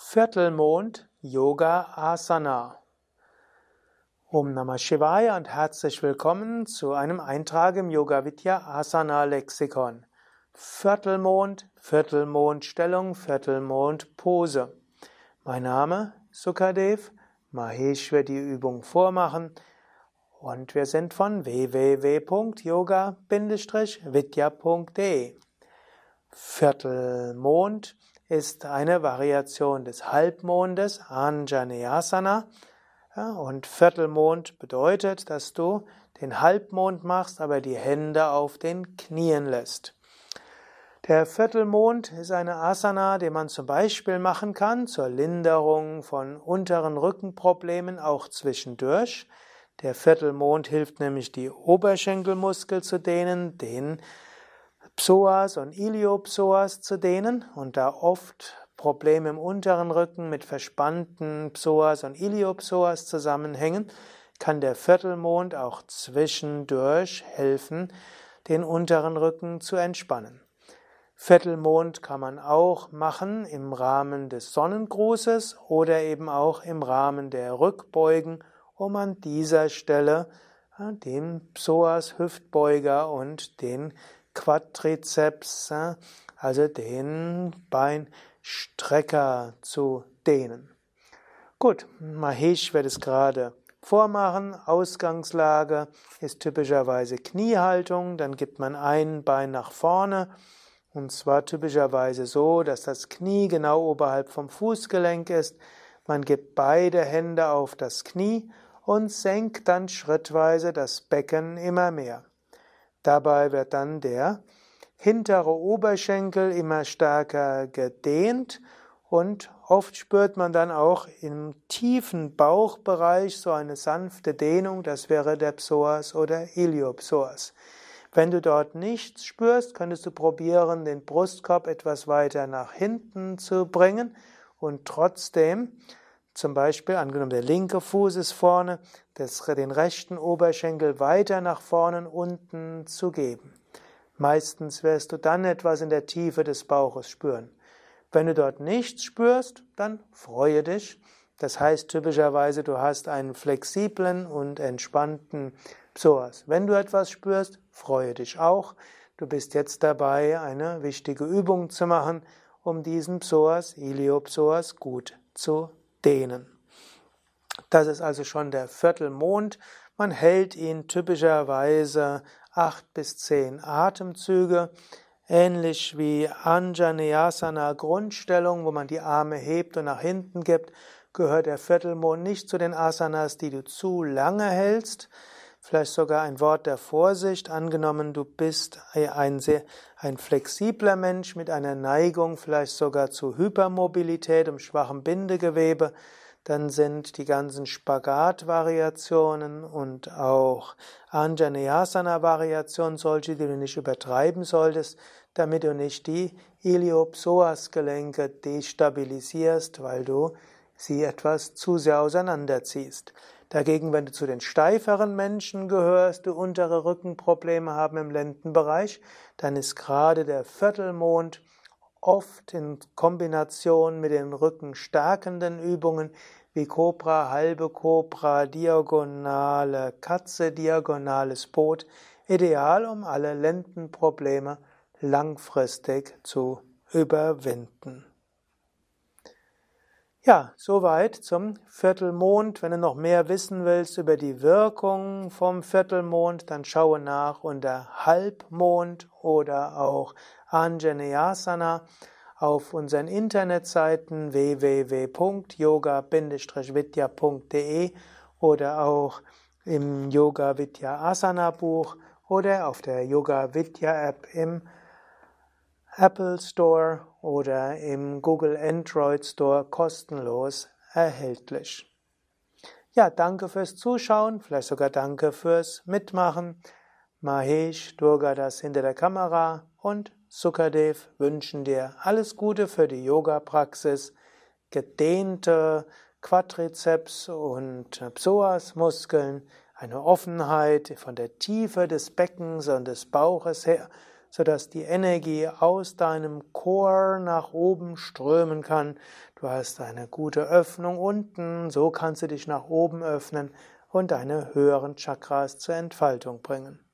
Viertelmond Yoga Asana. Om Namah Shivaya und herzlich willkommen zu einem Eintrag im Yoga Vidya Asana Lexikon. Viertelmond, Viertelmondstellung, Viertelmondpose. Mein Name Sukadev, Mahesh wird die Übung vormachen und wir sind von www.yoga-vidya.de. Viertelmond ist eine Variation des Halbmondes, Anjaneyasana. Ja, und Viertelmond bedeutet, dass du den Halbmond machst, aber die Hände auf den Knien lässt. Der Viertelmond ist eine Asana, die man zum Beispiel machen kann zur Linderung von unteren Rückenproblemen, auch zwischendurch. Der Viertelmond hilft nämlich, die Oberschenkelmuskel zu dehnen, den Psoas und Iliopsoas zu dehnen und da oft Probleme im unteren Rücken mit verspannten Psoas und Iliopsoas zusammenhängen, kann der Viertelmond auch zwischendurch helfen, den unteren Rücken zu entspannen. Viertelmond kann man auch machen im Rahmen des Sonnengrußes oder eben auch im Rahmen der Rückbeugen, um an dieser Stelle den Psoas, Hüftbeuger und den Quadrizeps, also den Beinstrecker zu dehnen. Gut, Mahesh wird es gerade vormachen. Ausgangslage ist typischerweise Kniehaltung, dann gibt man ein Bein nach vorne und zwar typischerweise so, dass das Knie genau oberhalb vom Fußgelenk ist. Man gibt beide Hände auf das Knie und senkt dann schrittweise das Becken immer mehr. Dabei wird dann der hintere Oberschenkel immer stärker gedehnt und oft spürt man dann auch im tiefen Bauchbereich so eine sanfte Dehnung, das wäre der Psoas oder Iliopsoas. Wenn du dort nichts spürst, könntest du probieren, den Brustkorb etwas weiter nach hinten zu bringen und trotzdem zum Beispiel, angenommen der linke Fuß ist vorne, das, den rechten Oberschenkel weiter nach vorne unten zu geben. Meistens wirst du dann etwas in der Tiefe des Bauches spüren. Wenn du dort nichts spürst, dann freue dich. Das heißt typischerweise, du hast einen flexiblen und entspannten Psoas. Wenn du etwas spürst, freue dich auch. Du bist jetzt dabei, eine wichtige Übung zu machen, um diesen Psoas, Iliopsoas, gut zu dehnen. Das ist also schon der Viertelmond. Man hält ihn typischerweise acht bis zehn Atemzüge, ähnlich wie Anjaneyasana Grundstellung, wo man die Arme hebt und nach hinten gibt, gehört der Viertelmond nicht zu den Asanas, die du zu lange hältst. Vielleicht sogar ein Wort der Vorsicht, angenommen du bist ein, sehr, ein flexibler Mensch mit einer Neigung vielleicht sogar zu Hypermobilität und schwachem Bindegewebe, dann sind die ganzen Spagat-Variationen und auch Anjaneyasana-Variationen solche, die du nicht übertreiben solltest, damit du nicht die Iliopsoas-Gelenke destabilisierst, weil du sie etwas zu sehr auseinanderziehst. Dagegen, wenn du zu den steiferen Menschen gehörst, du untere Rückenprobleme haben im Lendenbereich, dann ist gerade der Viertelmond oft in Kombination mit den rückenstärkenden Übungen wie Cobra, halbe Cobra, diagonale Katze, diagonales Boot ideal, um alle Lendenprobleme langfristig zu überwinden. Ja, soweit zum Viertelmond. Wenn du noch mehr wissen willst über die Wirkung vom Viertelmond, dann schaue nach unter Halbmond oder auch Anjaneyasana auf unseren Internetseiten www.yoga-vidya.de oder auch im Yoga Vidya Asana Buch oder auf der Yoga Vidya App im Apple Store oder im Google Android Store kostenlos erhältlich. Ja, danke fürs Zuschauen, vielleicht sogar danke fürs Mitmachen. Mahesh, Durgadas hinter der Kamera und Sukadev wünschen dir alles Gute für die Yoga-Praxis, gedehnte Quadrizeps und Psoas-Muskeln, eine Offenheit von der Tiefe des Beckens und des Bauches her sodass die Energie aus deinem Chor nach oben strömen kann. Du hast eine gute Öffnung unten, so kannst du dich nach oben öffnen und deine höheren Chakras zur Entfaltung bringen.